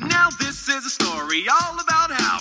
Now this is a story all about how.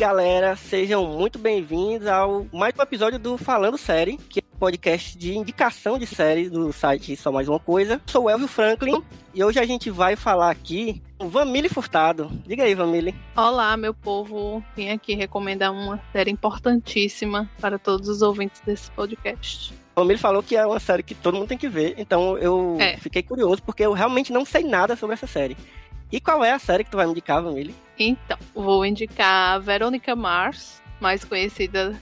Galera, sejam muito bem-vindos ao mais um episódio do Falando Série, que podcast de indicação de séries do site Só Mais Uma Coisa. Sou o Elvio Franklin e hoje a gente vai falar aqui com Vanille Furtado. Diga aí, Vanille. Olá, meu povo. Vim aqui recomendar uma série importantíssima para todos os ouvintes desse podcast. Vanille falou que é uma série que todo mundo tem que ver, então eu É. fiquei curioso porque eu realmente não sei nada sobre essa série. E qual é a série que tu vai me indicar, Vanille? Então, vou indicar a Verônica Mars, mais conhecida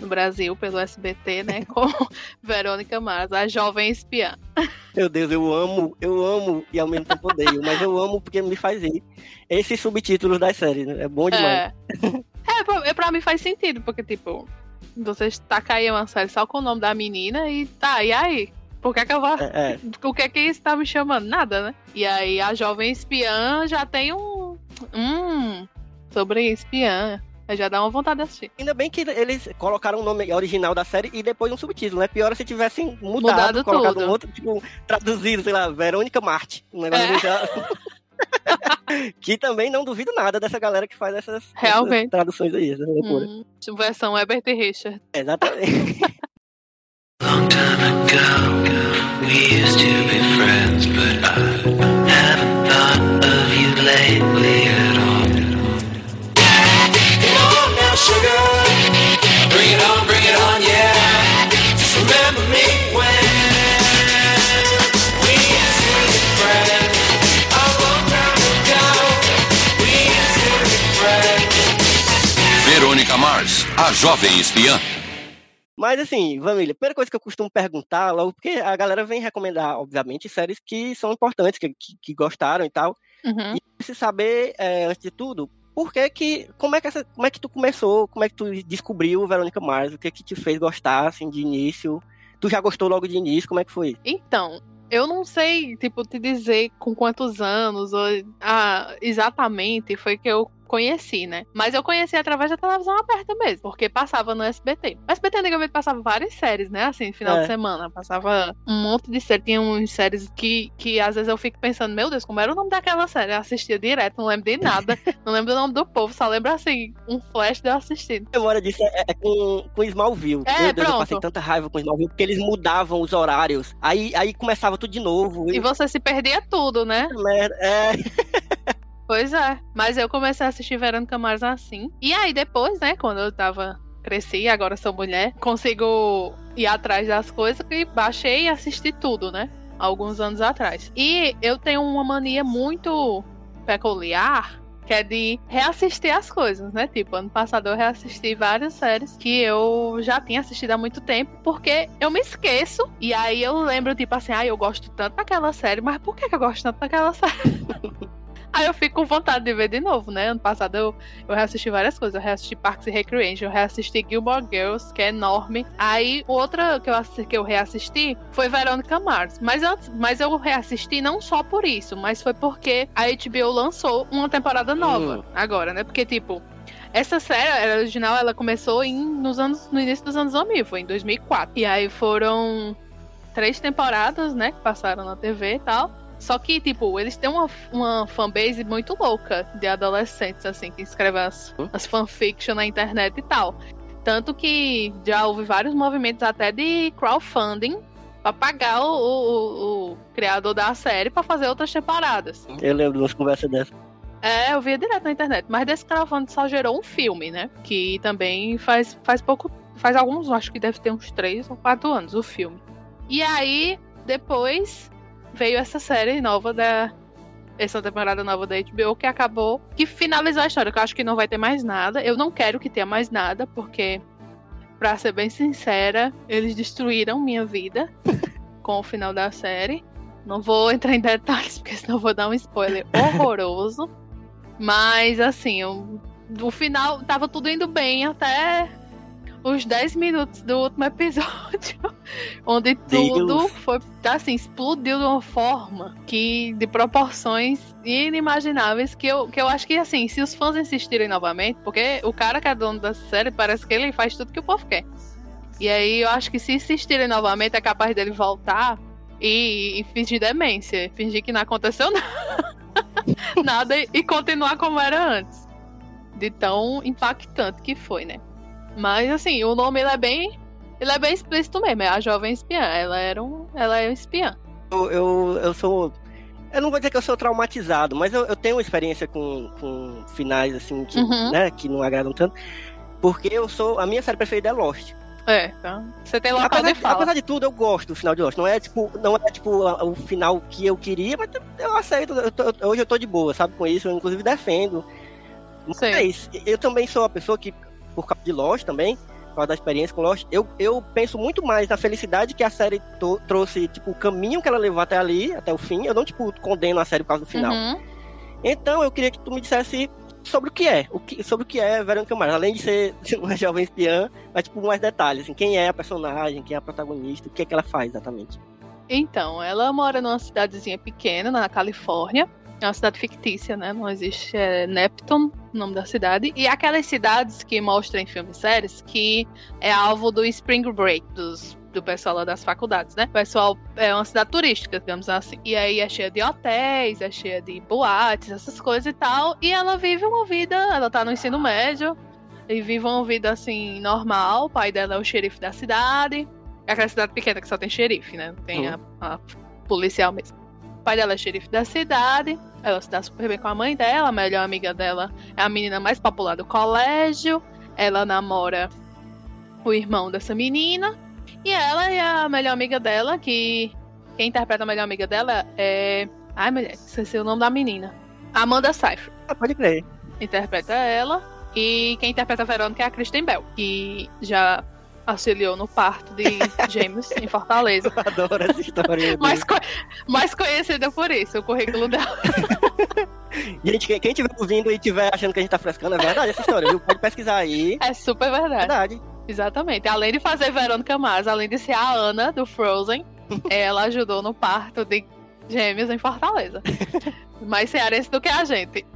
no Brasil pelo SBT, né? Como Verônica Mars, a jovem espiã. Meu Deus, eu amo, eu amo e ao mesmo tempo odeio, mas eu amo porque me faz rir. Esses subtítulos das séries, né? é bom demais. É, é pra, pra mim faz sentido, porque, tipo, você taca aí uma série só com o nome da menina e tá, e aí? Por que, que eu vou. É, é. O que é que isso tá me chamando? Nada, né? E aí a jovem espiã já tem um. Hum. Sobre espiã. Já dá uma vontade de assistir. Ainda bem que eles colocaram o nome original da série e depois um subtítulo, né? Pior é se tivessem mudado, Mudado colocado tudo. um outro, tipo, traduzido, sei lá, Verônica Marte. Um negócio É. já- que também não duvido nada dessa galera que faz essas, essas traduções aí, essa loucura. Hum, tipo versão Herbert e Richard. Exatamente. Long time ago, we used to be friends, a jovem espiã. Mas assim, Vanilla, a primeira coisa que eu costumo perguntar, logo, porque a galera vem recomendar, obviamente, séries que são importantes, que, que, que gostaram e tal. Uhum. E se saber, é, antes de tudo, por que que, como é que, essa, como é que tu começou, como é que tu descobriu Verônica Mars, o que que te fez gostar, assim, de início? Tu já gostou logo de início, como é que foi? Então, eu não sei, tipo, te dizer com quantos anos ou ah, exatamente foi que eu conheci, né? Mas eu conheci através da televisão aberta mesmo, porque passava no SBT. O SBT antigamente passava várias séries, né? Assim, final É. de semana. Passava um monte de séries. Tinha uns séries que, que às vezes eu fico pensando, meu Deus, como era o nome daquela série? Eu assistia direto, não lembro de nada. não lembro do nome do povo, só lembro assim, um flash de eu assistindo. A memória disso é, é com, com Smallville. É, Meu Deus, eu pronto. passei tanta raiva com Smallville, porque eles mudavam os horários. Aí, aí começava tudo de novo. E você se perdia tudo, né? É, Pois é. Mas eu comecei a assistir Verônica Mars assim. E aí depois, né, quando eu tava. Cresci, agora sou mulher, consigo ir atrás das coisas e baixei e assisti tudo, né? Alguns anos atrás. E eu tenho uma mania muito peculiar. Que é de reassistir as coisas, né? Tipo, ano passado eu reassisti várias séries que eu já tinha assistido há muito tempo, porque eu me esqueço. E aí eu lembro, tipo assim, ah, eu gosto tanto daquela série, mas por que que eu gosto tanto daquela série? Aí eu fico com vontade de ver de novo, né? Ano passado eu, eu reassisti várias coisas. Eu reassisti Parks and Recreation, eu reassisti Gilmore Girls, que é enorme. Aí outra que eu, que eu reassisti foi Veronica Mars. Mas, antes, mas eu reassisti não só por isso, mas foi porque a HBO lançou uma temporada nova Hum. agora, né? Porque, tipo, essa série original ela começou em, nos anos, no início dos anos 2000, foi em 2004. E aí foram três temporadas, né? Que passaram na TV e tal. Só que, tipo, eles têm uma, uma fanbase muito louca de adolescentes, assim, que escrevem as, as fanfiction na internet e tal. Tanto que já houve vários movimentos até de crowdfunding pra pagar o, o- o criador da série pra fazer outras temporadas. eu lembro de umas conversas dessas. É, eu via direto na internet. Mas desse crowdfunding só gerou um filme, né? Que também faz, faz pouco. Faz alguns, acho que deve ter uns três ou quatro anos o filme. E aí, depois veio essa série nova da. Essa temporada nova da HBO que acabou. Que finalizou a história. Que eu acho que não vai ter mais nada. Eu não quero que tenha mais nada, porque, pra ser bem sincera, eles destruíram minha vida com o final da série. Não vou entrar em detalhes, porque senão eu vou dar um spoiler horroroso. Mas, assim, o, o final tava tudo indo bem até os 10 minutos do último episódio. onde tudo Deus. foi assim, explodiu de uma forma que de proporções inimagináveis que eu, que eu acho que assim, se os fãs insistirem novamente, porque o cara que é dono da série parece que ele faz tudo que o povo quer. E aí eu acho que se insistirem novamente é capaz dele voltar e, e fingir demência, fingir que não aconteceu nada, nada e, e continuar como era antes. De tão impactante que foi, né? Mas assim, o nome ele é bem ele é bem explícito mesmo, é a jovem espiã. Ela era um. Ela é um espiã. Eu, eu, eu sou. Eu não vou dizer que eu sou traumatizado, mas eu, eu tenho experiência com, com finais assim que, Uhum. né, que não agradam tanto. Porque eu sou. A minha série preferida é Lost. É, então. Você tem local Apesar de fala. apesar de tudo, eu gosto do final de Lost. Não é tipo, não é tipo o final que eu queria, mas eu aceito. Eu tô- hoje eu tô de boa, sabe, com isso. Eu inclusive defendo. Sim. Mas eu também sou uma pessoa que, por causa de Lost também, causa da experiência com Lost, eu, eu penso muito mais na felicidade que a série trouxe, tipo, o caminho que ela levou até ali, até o fim. Eu não, tipo, condeno a série por causa do final. Uhum. Então eu queria que tu me dissesse sobre o que é, o que, sobre o que é Verônica Mars, além de ser uma jovem espiã, mas tipo mais detalhes, assim, quem é a personagem, quem é a protagonista, o que é que ela faz exatamente. Então, ela mora numa cidadezinha pequena, na Califórnia. É uma cidade fictícia, né? Não existe. É Neptune, o nome da cidade. E aquelas cidades que mostram em filmes e séries que é alvo do Spring Break, dos, do pessoal lá das faculdades, né? O pessoal é uma cidade turística, digamos assim. E aí é cheia de hotéis, é cheia de boates, essas coisas e tal. E ela vive uma vida, ela tá no ensino médio. E vive uma vida assim, normal. O pai dela é o xerife da cidade. É aquela cidade pequena que só tem xerife, né? Não tem a, a policial mesmo. Pai dela é xerife da cidade. Ela se dá super bem com a mãe dela. A melhor amiga dela é a menina mais popular do colégio. Ela namora o irmão dessa menina. E ela é a melhor amiga dela, que quem interpreta a melhor amiga dela é. Ai, mulher, esqueci o nome da menina. Amanda Seyfried Ah, pode crer. interpreta ela. E quem interpreta a Verônica é a Kristen Bell, que já auxiliou no parto de James em Fortaleza. Eu adoro essa história. Mais, co- mais conhecida por isso, o currículo dela. Gente, quem, quem tiver ouvindo e tiver achando que a gente tá frescando, é verdade essa história, viu? Pode pesquisar aí. É super verdade. verdade. Exatamente. Além de fazer Verônica Mars, além de ser a Ana do Frozen, ela ajudou no parto de gêmeos em Fortaleza. Mais cearense do que a gente.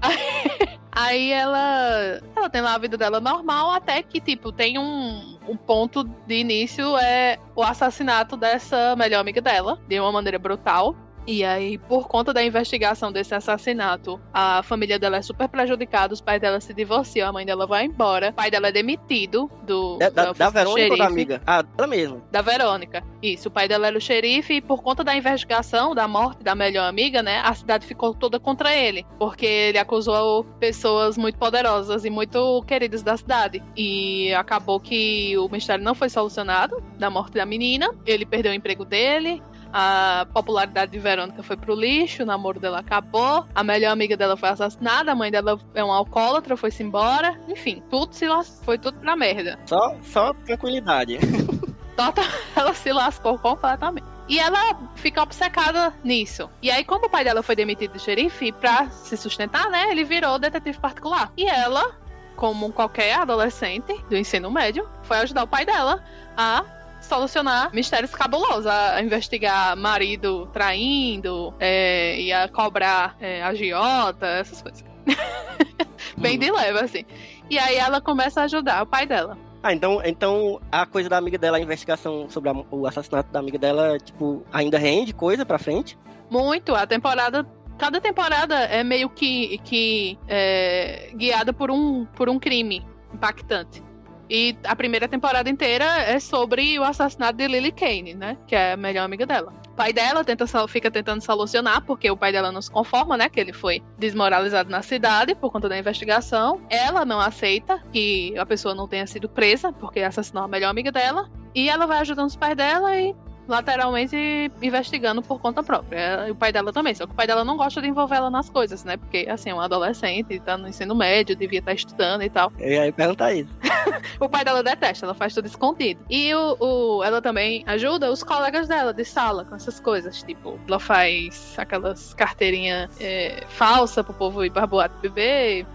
Aí ela, ela tem lá a vida dela normal, até que, tipo, tem um, um ponto de início, é o assassinato dessa melhor amiga dela, de uma maneira brutal. E aí, por conta da investigação desse assassinato, a família dela é super prejudicada, os pais dela se divorciam, a mãe dela vai embora, o pai dela é demitido do. É da, da Verônica ou da xerife. amiga? Ah, dela mesmo. Da Verônica. Isso, o pai dela era o xerife e por conta da investigação da morte da melhor amiga, né, a cidade ficou toda contra ele, porque ele acusou pessoas muito poderosas e muito queridas da cidade. E acabou que o mistério não foi solucionado da morte da menina, ele perdeu o emprego dele. A popularidade de Verônica foi pro lixo, o namoro dela acabou, a melhor amiga dela foi assassinada, a mãe dela é um alcoólatra, foi-se embora. Enfim, tudo se las- foi tudo pra merda. Só, só tranquilidade. Tota- ela se lascou completamente. E ela fica obcecada nisso. E aí, como o pai dela foi demitido do xerife, pra se sustentar, né, ele virou detetive particular. E ela, como qualquer adolescente do ensino médio, foi ajudar o pai dela a solucionar mistérios cabulosos, a investigar marido traindo, é, e a cobrar é, agiota, essas coisas. Bem de leve, assim. E aí ela começa a ajudar o pai dela. Ah, então, então a coisa da amiga dela, a investigação sobre a- o assassinato da amiga dela, tipo, ainda rende coisa pra frente? Muito. A temporada. Cada temporada é meio que, que é, guiada por um, por um crime impactante. E a primeira temporada inteira é sobre o assassinato de Lily Kane, né? Que é a melhor amiga dela. O pai dela tenta, fica tentando solucionar, porque o pai dela não se conforma, né? Que ele foi desmoralizado na cidade por conta da investigação. Ela não aceita que a pessoa não tenha sido presa, porque assassinou a melhor amiga dela. E ela vai ajudando os pais dela e lateralmente investigando por conta própria. E o pai dela também, só que o pai dela não gosta de envolver ela nas coisas, né? Porque, assim, é uma adolescente, tá no ensino médio, devia estar estudando e tal. Ia aí perguntar isso. O pai dela detesta, ela faz tudo escondido. E o, o- ela também ajuda os colegas dela de sala com essas coisas. Tipo, ela faz aquelas carteirinhas é, falsas pro povo ir boate beber.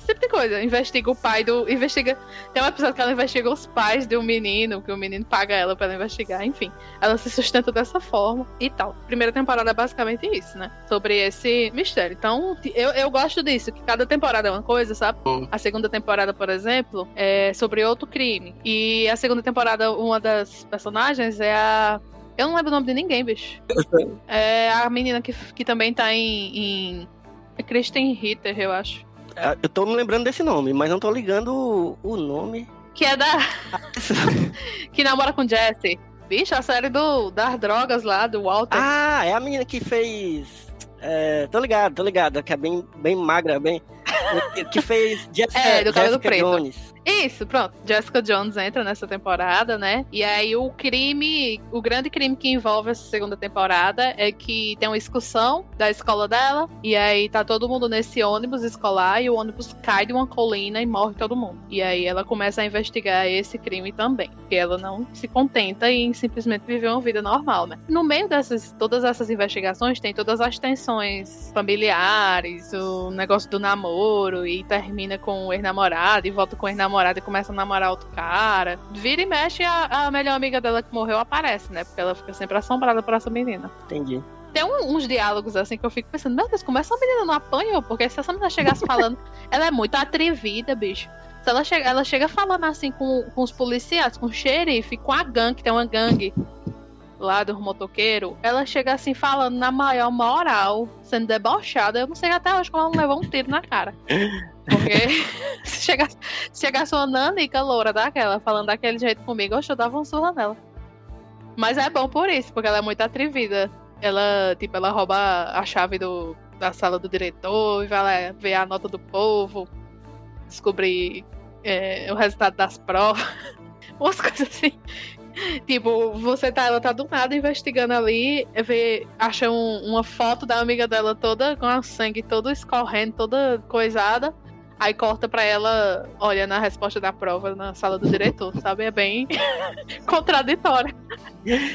Esse tipo de coisa. Investiga o pai do. Investiga. Tem um episódio que ela investiga os pais de um menino, que o menino paga ela pra ela investigar. Enfim, ela se sustenta dessa forma e tal. Primeira temporada é basicamente isso, né? Sobre esse mistério. Então, eu, eu gosto disso, que cada temporada é uma coisa, sabe? A segunda temporada, por exemplo, é sobre outro crime. E a segunda temporada, uma das personagens é a. Eu não lembro o nome de ninguém, bicho. É a menina que, que também tá em. em... É Kristen Ritter, eu acho. É, Eu tô me lembrando desse nome, mas não tô ligando o, o nome. Que é da. que namora com Jesse. Bicho, a série do, das drogas lá, do Walter. ah, é a menina que fez. É, tô ligado, tô ligado, que é bem, bem magra, bem. Que- fez Jessica, É, do cabelo Jessica preto. Jones. Isso, pronto. Jessica Jones entra nessa temporada, né? E aí o crime, o grande crime que envolve essa segunda temporada é que tem uma excursão da escola dela. E aí tá todo mundo nesse ônibus escolar e o ônibus cai de uma colina e morre todo mundo. E aí ela começa a investigar esse crime também. Porque ela não se contenta em simplesmente viver uma vida normal, né? No meio dessas, todas essas investigações tem todas as tensões familiares, o negócio do namoro e termina com o ex-namorado e volta com o ex-namorado e começa a namorar outro cara. Vira e mexe, a, a melhor amiga dela que morreu aparece, né? Porque ela fica sempre assombrada por essa menina. Entendi. Tem um- uns diálogos assim que eu fico pensando, meu Deus, como essa menina não apanhou? Porque se essa menina chegasse falando, ela é muito atrevida, bicho. Se ela chega, ela chega falando assim com, com os policiais, com o xerife, com a gangue, tem uma gangue lá do motoqueiro, ela chega assim falando na maior moral, sendo debochada. Eu não sei até hoje como ela não levou um tiro na cara. Porque se chegasse, se chegasse uma nanica loura daquela falando daquele jeito comigo, eu dava um surra nela. Mas é bom por isso, porque ela é muito atrevida. Ela, tipo, ela rouba a chave do, da sala do diretor e vai lá ver a nota do povo, descobrir é, o resultado das provas, umas coisas assim. Tipo, você tá, ela tá do nada investigando ali, vê, acha um- uma foto da amiga dela toda com a sangue todo escorrendo, toda coisada. Aí corta pra ela, olha na resposta da prova na sala do diretor, sabe? É bem contraditório.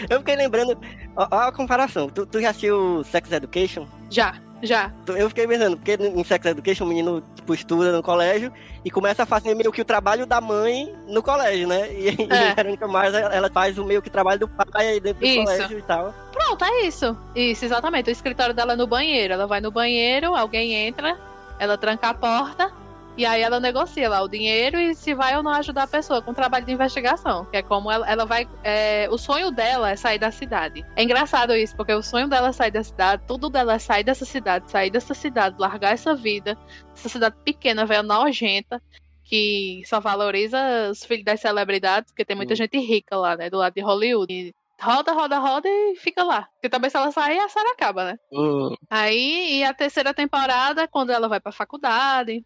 Eu fiquei lembrando. Ó, ó a comparação. Tu, tu já assistiu Sex Education? Já, já. Tu- Eu fiquei pensando, porque em Sex Education o menino tipo, estuda no colégio e começa a fazer meio que o trabalho da mãe no colégio, né? E, e É. Verônica Mars, ela faz o meio que trabalho do pai aí dentro do Isso. colégio e tal. Pronto, é isso. Isso, exatamente. O escritório dela é no banheiro. Ela vai no banheiro, alguém entra, ela tranca a porta. E aí ela negocia lá o dinheiro e se vai ou não ajudar a pessoa com o trabalho de investigação. Que é como ela, ela vai. é, o sonho dela é sair da cidade. É engraçado isso, porque o sonho dela é sair da cidade, tudo dela é sair dessa cidade, sair dessa cidade, largar essa vida, essa cidade pequena, velho, nojenta, que só valoriza os filhos das celebridades, porque tem muita Hum. gente rica lá, né? Do lado de Hollywood. E roda, roda, roda e fica lá. Porque também se ela sair, a série acaba, né? Hum, Aí, e a terceira temporada, quando ela vai pra faculdade,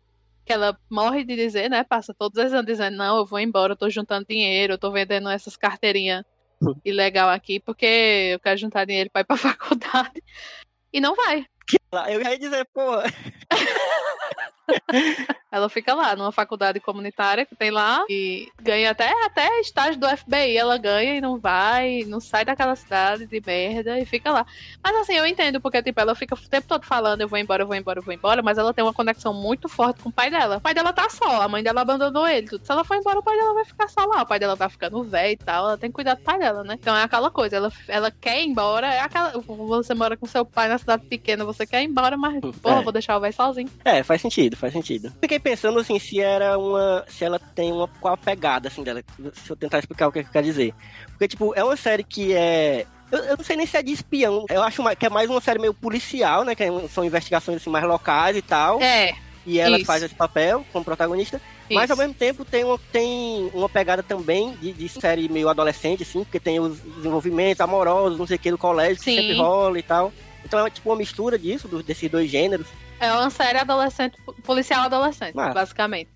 que ela morre de dizer, né? Passa todos os anos dizendo, não, eu vou embora, eu tô juntando dinheiro, eu tô vendendo essas carteirinhas ilegal aqui, porque eu quero juntar dinheiro pra ir pra faculdade. E não vai. eu ia dizer, pô, Ela fica lá, numa faculdade comunitária que tem lá, e ganha até, até estágio do FBI. Ela ganha e não vai, não sai daquela cidade de merda e fica lá. Mas assim, eu entendo, porque tipo, ela fica o tempo todo falando, eu vou embora, eu vou embora, eu vou embora, mas ela tem uma conexão muito forte com o pai dela. O pai dela tá só, a mãe dela abandonou ele. Tudo. Se ela for embora, o pai dela vai ficar só lá. O pai dela tá ficando velho e tal, ela tem que cuidar do pai dela, né? Então é aquela coisa, ela, ela quer ir embora, é aquela. Você mora com seu pai na cidade pequena, você quer ir embora, mas, porra, É. vou deixar o velho sozinho. É, faz sentido, faz sentido. Fiquei pensando assim, se era uma. Se ela tem uma. Qual a pegada assim dela. Se eu tentar explicar o que eu quero dizer. Porque, tipo, é uma série que é. Eu, eu não sei nem se é de espião. Eu acho que é mais uma série meio policial, né? Que é- são investigações assim, mais locais e tal. É, e ela isso. faz esse papel como protagonista. Mas isso. ao mesmo tempo tem uma, tem uma pegada também de, de série meio adolescente, assim, porque tem os desenvolvimentos amorosos, não sei o que, do colégio, que Sim. sempre rola e tal. Então é tipo uma mistura disso, do- desses dois gêneros. É uma série adolescente, policial adolescente, basicamente.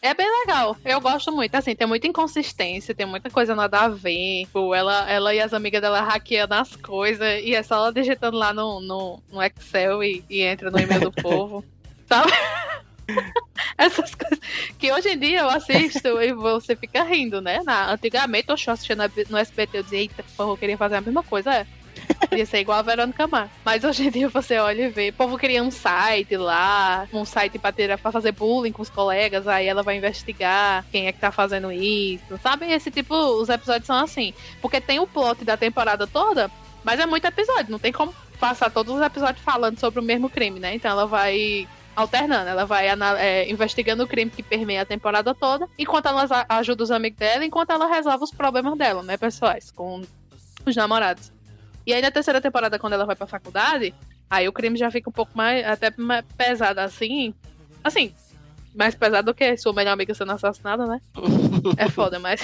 é bem legal. Eu gosto muito. Assim, tem muita inconsistência, tem muita coisa nada a ver. Tipo, ela, ela e as amigas dela hackeando as coisas e é só ela digitando lá no, no, no Excel e, e entra no e-mail do povo. Sabe? Essas coisas que hoje em dia eu assisto e você fica rindo, né? Na, antigamente eu assistindo no SBT, eu dizia, eita, porra, eu queria fazer a mesma coisa. É. Ia ser igual a Verônica Mars. Mas hoje em dia você olha e vê. O povo cria um site lá, um site pra, ter, pra fazer bullying com os colegas, aí ela vai investigar quem é que tá fazendo isso. Sabe? Esse tipo, os episódios são assim. Porque tem o plot da temporada toda, mas é muito episódio, não tem como passar todos os episódios falando sobre o mesmo crime, né? Então ela vai alternando, ela vai é, investigando o crime que permeia a temporada toda, enquanto ela ajuda os amigos dela, enquanto ela resolve os problemas dela, né, pessoais, com os namorados. E aí na terceira temporada, quando ela vai pra faculdade, aí o crime já fica um pouco mais, até mais pesado assim. Assim, mais pesado do que sua melhor amiga sendo assassinada, né? É foda, mas.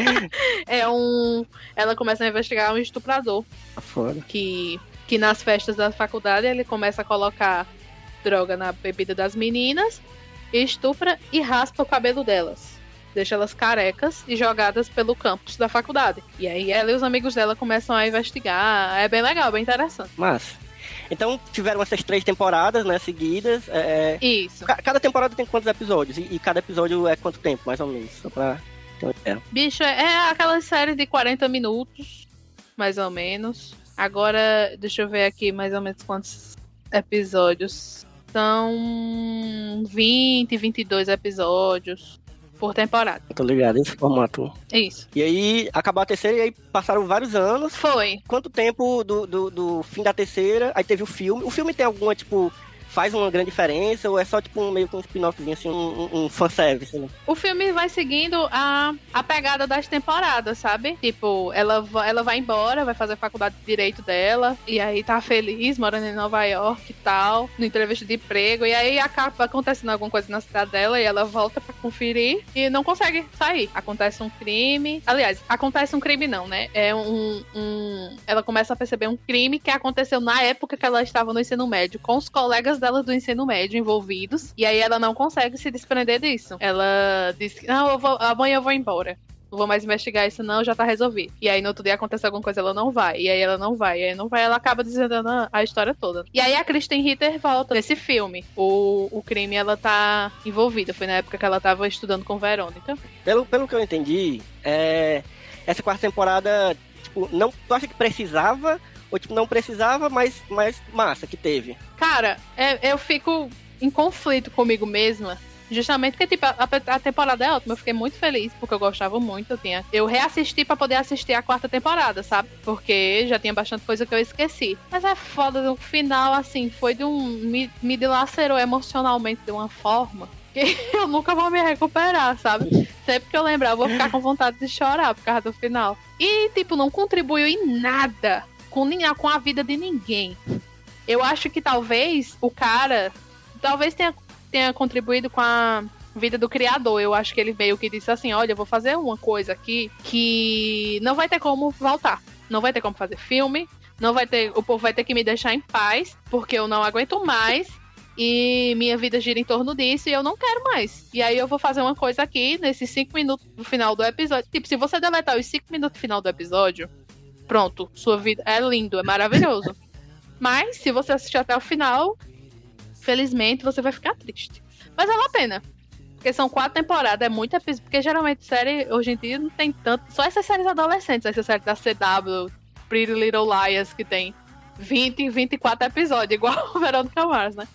é um. Ela começa a investigar um estuprador Tá fora. que, que nas festas da faculdade ele começa a colocar droga na bebida das meninas, estupra e raspa o cabelo delas. Deixa elas carecas e jogadas pelo campus da faculdade. E aí ela e os amigos dela começam a investigar. É bem legal, bem interessante. Massa. Então, tiveram essas três temporadas, né, seguidas. É, Isso. ca- Cada temporada tem quantos episódios? E, e cada episódio é quanto tempo, mais ou menos? Só pra ideia. Bicho, é, é aquela série de 40 minutos, mais ou menos. Agora, deixa eu ver aqui mais ou menos quantos episódios. São 20, 22 episódios por temporada. Tô ligado, esse formato. Isso. E aí, acabou a terceira e aí passaram vários anos. Foi. Quanto tempo do, do, do fim da terceira, aí teve o filme. O filme tem alguma, tipo, faz uma grande diferença ou é só, tipo, um, meio que um spin-offzinho, assim, um, um, fanservice, né? O filme vai seguindo a, a pegada das temporadas, sabe? Tipo, ela, ela vai embora, vai fazer a faculdade de direito dela, e aí tá feliz, morando em Nova York e tal, no entrevista de emprego, e aí acaba acontecendo alguma coisa na cidade dela e ela volta pra conferir e não consegue sair. Acontece um crime. Aliás, acontece um crime não, né? É um. um ela começa a perceber um crime que aconteceu na época que ela estava no ensino médio, com os colegas dela do ensino médio envolvidos, e aí ela não consegue se desprender disso. Ela diz que, não, eu vou, amanhã eu vou embora. Não vou mais investigar isso, não, já tá resolvido. E aí no outro dia acontece alguma coisa, ela não vai. E aí ela não vai. E aí não vai, ela acaba desvendando a- a história toda. E aí a Kristen Ritter volta nesse filme. O, o crime ela tá envolvida. Foi na época que ela tava estudando com Verônica. Pelo, pelo que eu entendi, é, essa quarta temporada, tipo, não, tu acha que precisava? Ou, tipo, não precisava, mas, mas massa que teve. Cara, é- eu fico em conflito comigo mesma. Justamente porque, tipo, a, a temporada é ótima. Eu fiquei muito feliz, porque eu gostava muito. Eu, tinha, eu reassisti pra poder assistir a quarta temporada, sabe? Porque já tinha bastante coisa que eu esqueci. Mas é foda, no final, assim, foi de um. Me, me dilacerou emocionalmente de uma forma que eu nunca vou me recuperar, sabe? Sempre que eu lembrar, eu vou ficar com vontade de chorar por causa do final. E, tipo, não contribuiu em nada com, com a vida de ninguém. Eu acho que talvez o cara. Talvez tenha, tenha contribuído com a vida do criador. Eu acho que ele meio que disse assim: olha, eu vou fazer uma coisa aqui que não vai ter como voltar. Não vai ter como fazer filme. Não vai ter. O povo vai ter que me deixar em paz, porque eu não aguento mais. E minha vida gira em torno disso e eu não quero mais. E aí eu vou fazer uma coisa aqui, nesses cinco minutos do final do episódio. Tipo, se você deletar os cinco minutos do final do episódio, pronto, sua vida é lindo, é maravilhoso. Mas, se você assistir até o final, felizmente você vai ficar triste. Mas vale a pena. Porque são quatro temporadas, é muito episódio. Porque geralmente série hoje em dia não tem tanto. Só essas séries adolescentes, essa série da CW, Pretty Little Liars, que tem 20, 24 episódios, igual o Verônica Mars, né?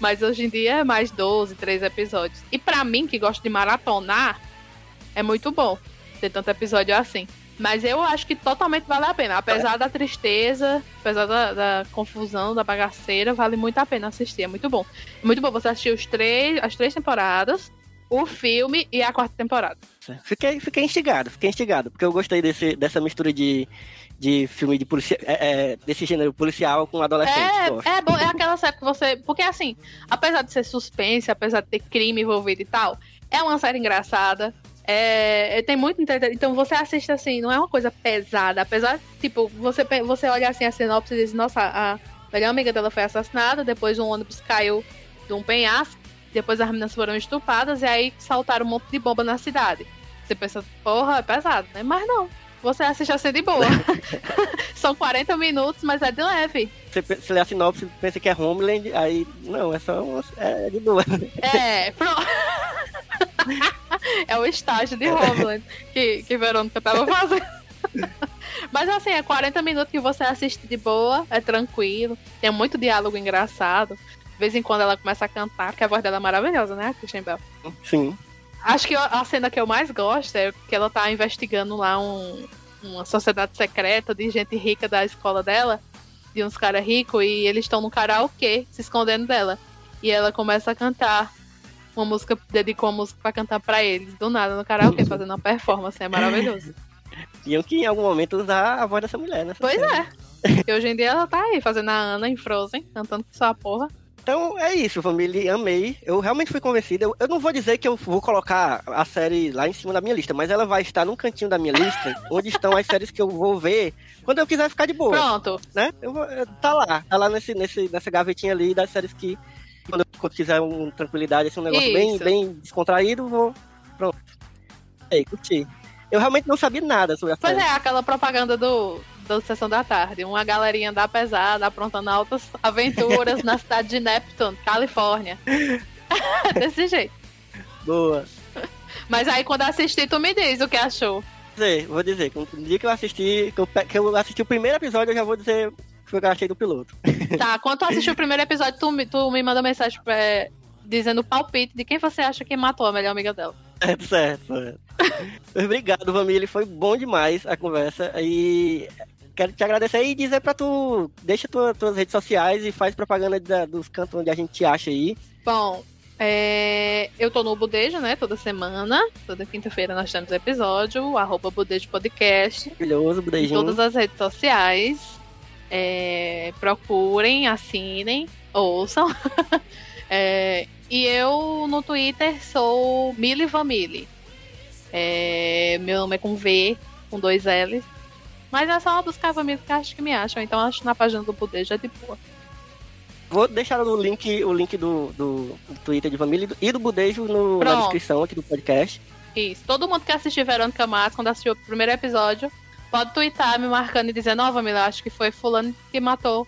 Mas hoje em dia é mais 12, 13 episódios. E pra mim, que gosto de maratonar, é muito bom ter tanto episódio assim. Mas eu acho que totalmente vale a pena. Apesar da tristeza, apesar da, da confusão, da bagaceira, vale muito a pena assistir. É muito bom. É muito bom você assistir os três, as três temporadas, o filme e a quarta temporada. Fiquei, fiquei instigado, fiquei instigado, porque eu gostei desse, dessa mistura de, de filme de policia, é, é, desse gênero policial com adolescente. gosto. É, é bom, é aquela série que você. Porque assim, apesar de ser suspense, apesar de ter crime envolvido e tal, é uma série engraçada. É, é- tem muito entretenimento. Então você assiste assim, não é uma coisa pesada. Apesar, tipo, você, você olha assim a sinopse e diz, nossa, a melhor amiga dela foi assassinada, depois um ônibus caiu de um penhasco, depois as meninas foram estupadas e aí saltaram um monte de bomba na cidade. Você pensa, porra, é pesado, né? Mas não. Você assiste assim de boa. São 40 minutos, mas é de leve. Você, você lê a sinopse e pensa que é Homeland, aí não, é só é de boa. É, pronto. é o estágio de Homeland que, que Verônica tava fazendo. Mas assim, é 40 minutos que você assiste de boa, é tranquilo, tem muito diálogo engraçado. De vez em quando ela começa a cantar, que a voz dela é maravilhosa, né, Christian Bell? Sim. Acho que a cena que eu mais gosto é que ela tá investigando lá um, uma sociedade secreta de gente rica da escola dela, de uns caras ricos, e eles estão no karaokê, se escondendo dela. E ela começa a cantar uma música, dedicou uma música pra cantar pra eles, do nada, no karaokê, fazendo uma performance, é maravilhoso. Tinham que em algum momento usar a voz dessa mulher, né? Pois é. E hoje em dia ela tá aí, fazendo a Ana em Frozen, cantando com sua porra. Então é isso, família. Amei. Eu realmente fui convencido. Eu, eu não vou dizer que eu vou colocar a série lá em cima da minha lista, mas ela vai estar num cantinho da minha lista, onde estão as séries que eu vou ver quando eu quiser ficar de boa. Pronto. Né? Eu vou, eu- tá lá. Tá lá nesse, nesse, nessa gavetinha ali das séries que quando quiser uma tranquilidade, assim, um negócio bem, Isso. bem descontraído, vou. Pronto. Aí, curti. Eu realmente não sabia nada sobre a Pois série. é, aquela propaganda do, do Sessão da Tarde. Uma galerinha da pesada aprontando altas aventuras na cidade de Neptune, Califórnia. Desse jeito. Boa. Mas aí quando assistir, tu me diz o que achou. Vou dizer, vou dizer. No dia que eu assisti, que eu, que eu assisti o primeiro episódio, eu já vou dizer o que eu achei do piloto. Tá, quando tu assistiu o primeiro episódio, tu, me- tu me manda mensagem pra, dizendo o palpite de quem você acha que matou a melhor amiga dela. Certo, certo. certo. Obrigado, família. Foi bom demais a conversa. E quero te agradecer e dizer pra tu. Deixa tua, tuas redes sociais e faz propaganda da- dos cantos onde a gente te acha aí. Bom, é, eu tô no Budejo, né? Toda semana. Toda quinta-feira nós temos episódio, arroba Budejo Podcast. Maravilhoso, em beijinho. todas as redes sociais. É, procurem, assinem, ouçam. É, e eu no Twitter sou Mili Vanille. É, meu nome é com V, com dois L's. Mas é só buscar Vanille que acho que me acham. Então acho na página do Budejo é de boa. Vou deixar o link, o link do, do, do Twitter de família e do- Budejo no- na descrição aqui do podcast. Isso. Todo mundo que assistiu Verônica Mars, quando assistiu o primeiro episódio, pode twittar me marcando e dizendo, ó, Vanilla, acho que foi fulano que matou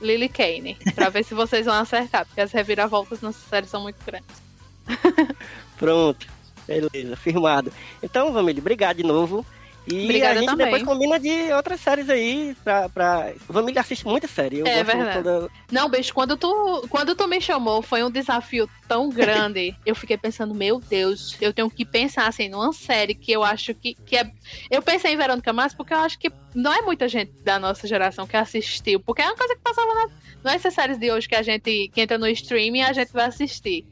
Lily Kane. Pra ver se vocês vão acertar, porque as reviravoltas nessa série são muito grandes. Pronto. Beleza, firmado. Então, família, obrigado de novo. E Obrigada a gente também. depois combina de outras séries aí pra. pra... Família assiste muita série. Eu É verdade. toda- Não, bicho, quando tu, quando tu me chamou, foi um desafio tão grande. eu fiquei pensando, meu Deus, eu tenho que pensar assim numa série que eu acho que, que é. Eu pensei em Verônica Mars porque eu acho que não é muita gente da nossa geração que assistiu. Porque é uma coisa que passava na. Não é essas séries de hoje que a gente que entra no streaming e a gente vai assistir.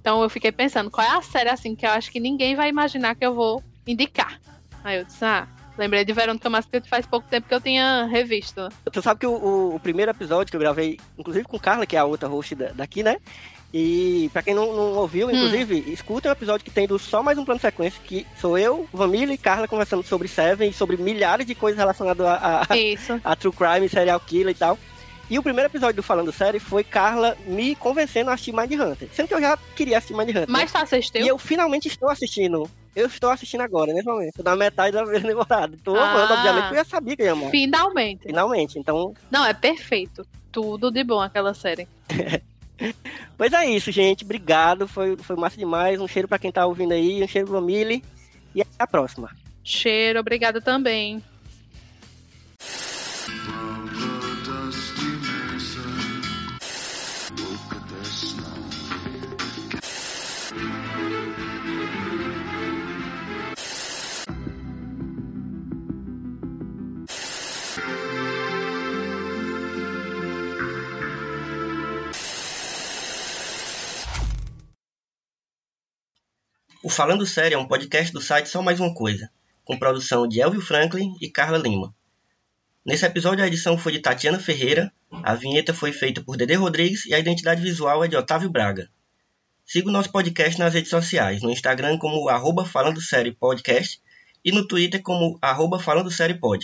Então eu fiquei pensando, qual é a série assim que eu acho que ninguém vai imaginar que eu vou indicar? Aí eu disse, ah, lembrei de Verônica porque faz pouco tempo que eu tinha revisto. Tu sabe que o, o- o primeiro episódio que eu gravei, inclusive com Carla, que é a outra host da- daqui, né? E pra quem não, não ouviu, Hum. inclusive, escuta um episódio que tem do Só Mais Um Plano de Sequência, que sou eu, Vanilla e Carla conversando sobre Seven e sobre milhares de coisas relacionadas a, a, Isso. a True Crime, Serial Killer e tal. E o primeiro episódio do Falando Série foi Carla me convencendo a assistir Mind Hunter. Sendo que eu já queria assistir Mind Hunter. né? Mas tu assistiu? E eu finalmente estou assistindo. Eu estou assistindo agora, nesse momento. Tô na metade da primeira temporada. Tô Ah. amando, obviamente, porque eu já sabia que ia amar. Finalmente. Finalmente. Então, Não, é perfeito. Tudo de bom aquela série. pois é isso, gente. Obrigado. Foi, foi massa demais. Um cheiro pra quem tá ouvindo aí. Um cheiro pro Mili. E até a próxima. Cheiro, obrigada também. Falando Sério é um podcast do site Só Mais Uma Coisa, com produção de Elvio Franklin e Carla Lima. Nesse episódio a edição foi de Tatiana Ferreira, a vinheta foi feita por Dede Rodrigues e a identidade visual é de Otávio Braga. Siga o nosso podcast nas redes sociais, no Instagram como arroba Falando Série Podcast e no Twitter como arroba Falando Série Pod.